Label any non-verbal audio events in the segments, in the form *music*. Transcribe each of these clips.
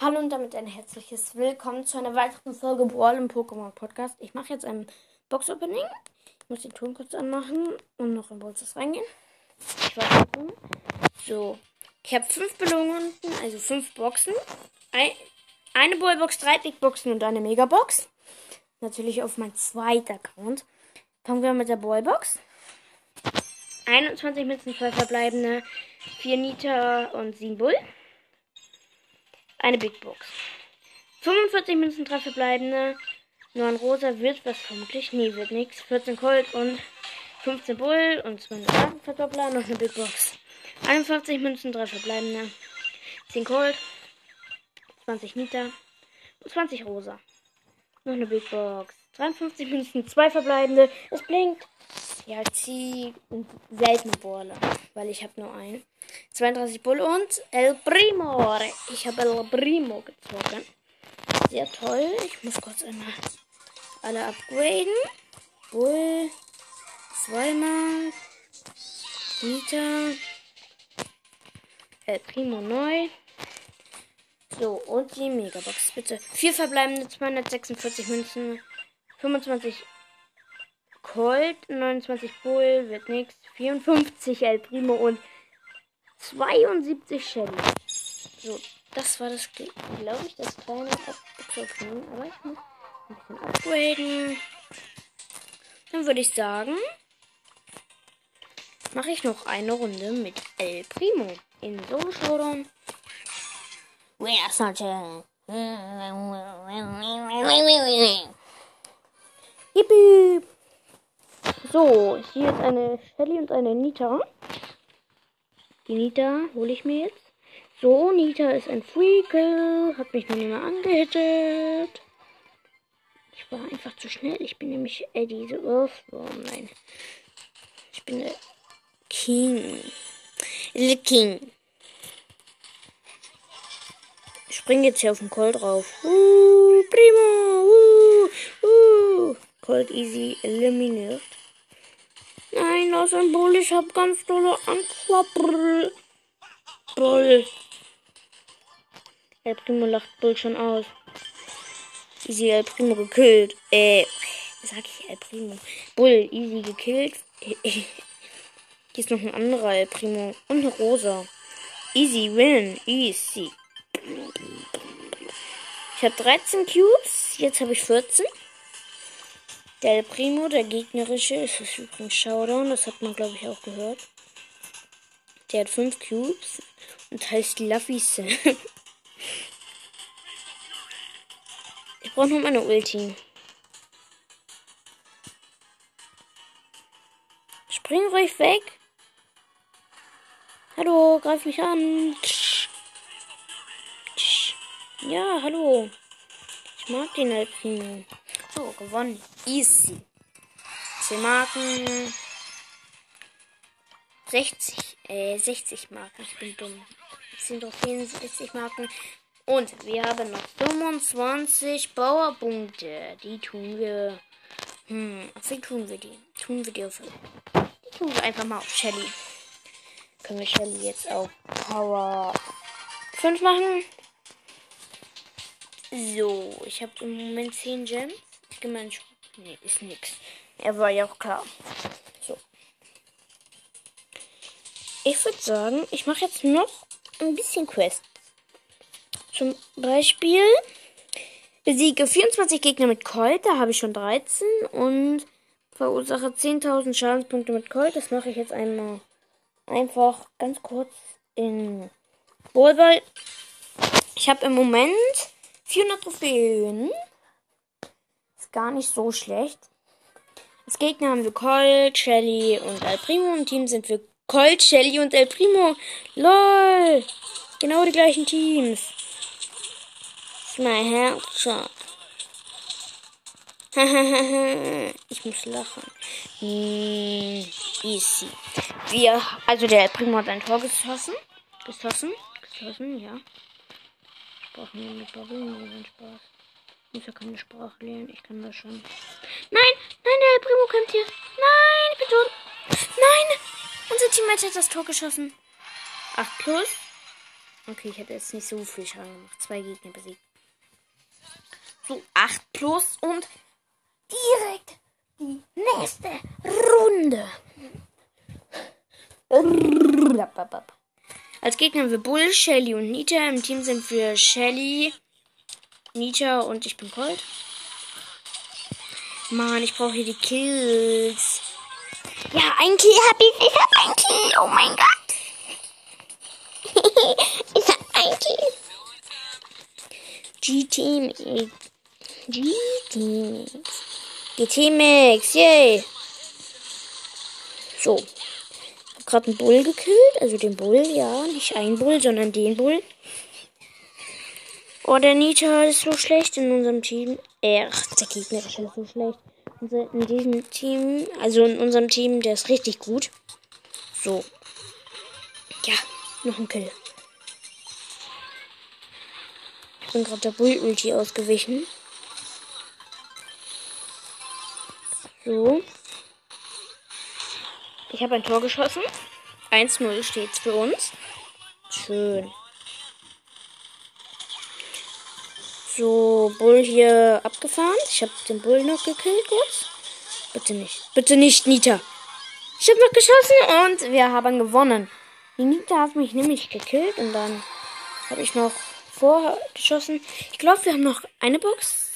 Hallo und damit ein herzliches Willkommen zu einer weiteren Folge Brawl im Pokémon Podcast. Ich mache jetzt ein Box-Opening. Ich muss den Ton kurz anmachen und noch in Bolzes reingehen. Ich war gucken. So, ich habe fünf Belohnungen, also fünf Boxen. Ein, eine Ballbox, drei Big Boxen und eine Megabox. Natürlich auf mein zweiter Account. Fangen wir mit der Ballbox. 21 Münzen, zwei verbleibende, 4 Nita und 7 Bull. Eine Big Box. 45 Münzen, 3 verbleibende. Nur ein rosa wird was vermutlich. Nee, wird nichts. 14 Colt und 15 Bull und 200 Verdoppler. Noch eine Big Box. 51 Münzen, 3 verbleibende. 10 Colt. 20 Nita. Und 20 rosa. Noch eine Big Box. 53 Münzen, 2 verbleibende. Es blinkt. Ja, zieh seltene Bohle, weil ich habe nur einen. 32 Bull und El Primo. Ich habe El Primo gezogen. Sehr toll. Ich muss kurz einmal alle upgraden. Bull. Zweimal. Nita. El Primo neu. So, und die Megabox, bitte. Vier verbleibende 246 Münzen. 25 Colt, 29 Bull, wird nichts. 54 El Primo und 72 Shelly. So, das war das, glaube ich, das kleine Upgrade. Aber ich muss ein bisschen upgraden. Dann würde ich sagen, mache ich noch eine Runde mit El Primo in Solo Showdown. Such a... Yippie! So, hier ist eine Shelly und eine Nita. Die Nita hole ich mir jetzt. So, Nita ist ein Freakle. Hat mich noch nicht angehittet. Ich war einfach zu schnell. Ich bin nämlich Eddie the Earthworm. Nein. Ich bin der King. The King. Ich springe jetzt hier auf den Colt drauf. Uh, primo. Uh, uh. Cold Easy eliminiert. Nein, das Bull. Ich hab ganz tolle Angst. Bull. El Primo lacht Bull schon aus. Easy El Primo gekillt. Äh, sag ich El Primo. Bull, easy gekillt. *laughs* Hier ist noch ein anderer El Primo. Und eine Rosa. Easy win. Easy. Ich habe 13 Cubes. Jetzt habe ich 14. Der Primo, der gegnerische, ist das übrigens Showdown. Das hat man, glaube ich, auch gehört. Der hat 5 Cubes und heißt Luffy *laughs* ich brauche noch meine Ulti. Spring ruhig weg. Hallo, greif mich an. Ja, hallo. Ich mag den El Primo. So, gewonnen. Easy. 10 Marken. 60. Äh, 60 Marken. Ich bin dumm. Es sind doch 64 Marken. Und wir haben noch 25 Bauerpunkte. Die tun wir. Hm, auf wen tun wir die? Tun wir die auf. Die tun wir einfach mal auf Shelly. Können wir Shelly jetzt auf Power 5 machen? So, ich habe im Moment 10 Gems. Ich Nee, ist nix. Er war ja auch klar. So. Ich würde sagen, ich mache jetzt noch ein bisschen Quest. Zum Beispiel besiege 24 Gegner mit Colt, da habe ich schon 13 und verursache 10.000 Schadenspunkte mit Colt. Das mache ich jetzt einmal einfach ganz kurz in Ballball. Ich habe im Moment 400 Trophäen. Gar nicht so schlecht. Als Gegner haben wir Colt, Shelly und El Primo. Im Team sind wir Colt, Shelly und El Primo. LOL! Genau die gleichen Teams. Das ist mein Herzschlag. *laughs* ich muss lachen. Hm, easy. Wir, also der El Primo hat ein Tor geschossen. Geschossen? Geschossen, ja. Sprachen wir mit Baron, Spaß. Ich muss ja keine Sprache lernen, ich kann das schon. Nein, nein, der Primo kommt hier. Nein, ich bin tot. Nein, unser Teammate hat das Tor geschossen. 8 plus. Okay, ich hätte jetzt nicht so viel Schaden gemacht. Zwei Gegner besiegt. So, 8 plus und direkt die nächste Runde. Als Gegner haben wir Bull, Shelly und Nita. Im Team sind wir Shelly, Nita und ich bin Colt. Mann, ich brauche hier die Kills. Ja, ein Kill hab ich. Ich hab ein Kill. Oh mein Gott. *laughs* ich hab ein Kill. GT GT GT Mix. Yay. So. Ich hab gerade einen Bull gekillt. Also den Bull, ja. Nicht ein Bull, sondern den Bull. Oh, der Nita ist so schlecht in unserem Team. Äh, der Gegner ist so schlecht. In diesem Team, also in unserem Team, der ist richtig gut. So. Ja, noch ein Kill. Ich bin gerade der Bull-Ulti ausgewichen. So. Ich habe ein Tor geschossen. 1-0 steht's für uns. Schön. So, Bull hier abgefahren. Ich habe den Bull noch gekillt kurz. Bitte nicht. Bitte nicht, Nita. Ich habe noch geschossen und wir haben gewonnen. Die Nita hat mich nämlich gekillt und dann habe ich noch vorgeschossen. Ich glaube, wir haben noch eine Box.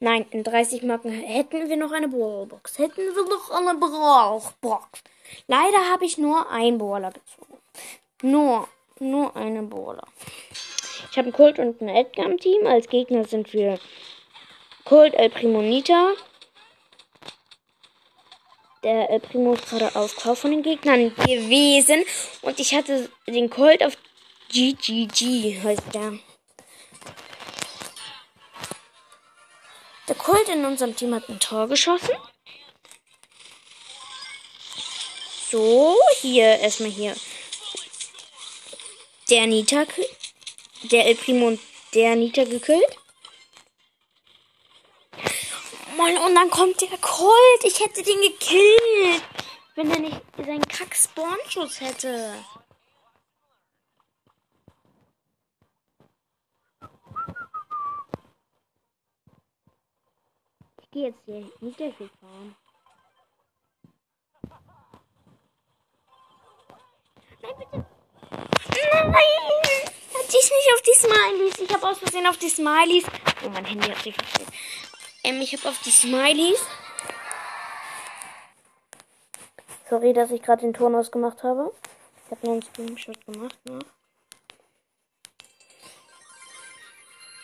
Nein, in 30 Marken hätten wir noch eine Brawlbox. Hätten wir noch eine Brawlbox. Leider habe ich nur einen Brawler gezogen. Nur, nur einen Brawler. Ich habe einen Kult und einen Edgar im Team. Als Gegner sind wir Kult, El Primo, Nita. Der El Primo ist gerade auf Kauf von den Gegnern gewesen. Und ich hatte den Colt auf GGG, heißt der. Der Colt in unserem Team hat ein Tor geschossen. So, hier erstmal hier. Der Nita der El Primo und der Nita gekillt. Mann, und dann kommt der Colt. Ich hätte den gekillt. Wenn er nicht seinen kack Spawn-Schuss hätte. Ich gehe jetzt hier nicht fahren. Nein, bitte. Nein! dich nicht auf die Smileys. Ich habe aus Versehen auf die Smileys. Oh, mein Handy hat sich verfehlt. Ähm, ich habe auf die Smileys. Sorry, dass ich gerade den Ton ausgemacht habe. Ich habe nur einen Screenshot gemacht. Ne?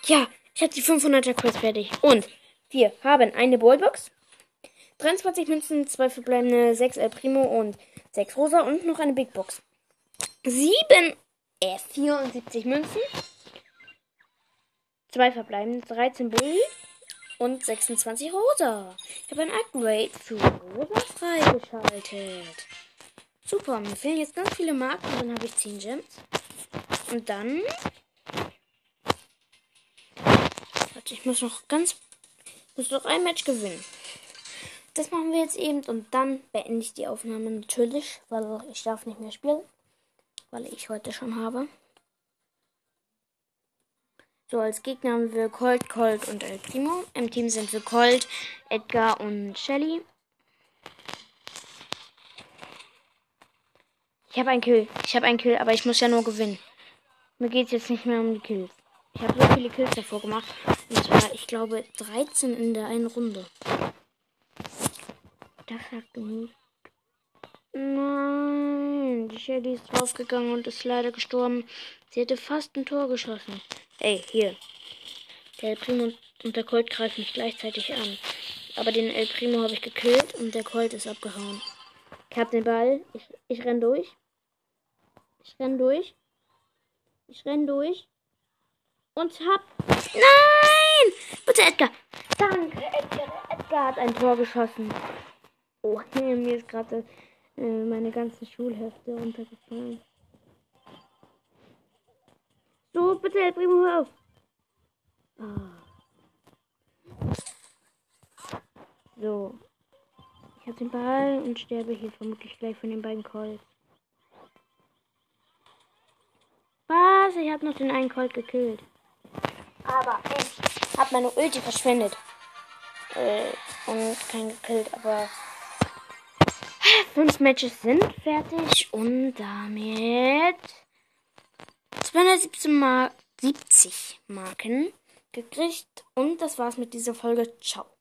Ja, ich habe die 500er Quest fertig. Und wir haben eine Ballbox. 23 Münzen, 2 verbleibende, 6 El Primo und 6 Rosa und noch eine Big Box. 7 äh, 74 Münzen. Zwei verbleiben, 13 Bull und 26 Rosa. Ich habe ein Upgrade für Rosa freigeschaltet. Super, mir fehlen jetzt ganz viele Marken dann habe ich 10 Gems. Und dann. Warte, ich muss noch ganz. Muss noch ein Match gewinnen. Das machen wir jetzt eben und dann beende ich die Aufnahme natürlich, weil ich darf nicht mehr spielen weil ich heute schon habe. So, als Gegner haben wir Colt, Colt und El Primo. Im Team sind wir Colt, Edgar und Shelly. Ich habe einen Kill. Ich habe einen Kill, aber ich muss ja nur gewinnen. Mir geht es jetzt nicht mehr um die Kills. Ich habe so viele Kills davor gemacht. Und zwar, ich glaube, 13 in der einen Runde. Das hat genug. Nein, die Shelly ist draufgegangen und ist leider gestorben. Sie hätte fast ein Tor geschossen. Ey, hier. Der El Primo und der Colt greifen mich gleichzeitig an. Aber den El Primo habe ich gekillt und der Colt ist abgehauen. Ich hab den Ball. Ich, ich renn durch. Ich renn durch. Ich renn durch. Und hab. Nein! Bitte, Edgar! Danke, Edgar. Edgar hat ein Tor geschossen. Oh, *laughs* mir ist gerade äh, meine ganzen Schulhefte runtergefallen. So, bitte, El Primo, hör auf. Ah. So. Ich habe den Ball und sterbe hier vermutlich gleich von den beiden Calls. Was? Ich habe noch den einen Colt gekillt. Aber ich habe meine Ulti verschwendet. Äh, und keinen gekillt, aber fünf Matches sind fertig und damit 217 Mar 70 Marken gekriegt. Und das war's mit dieser Folge. Ciao.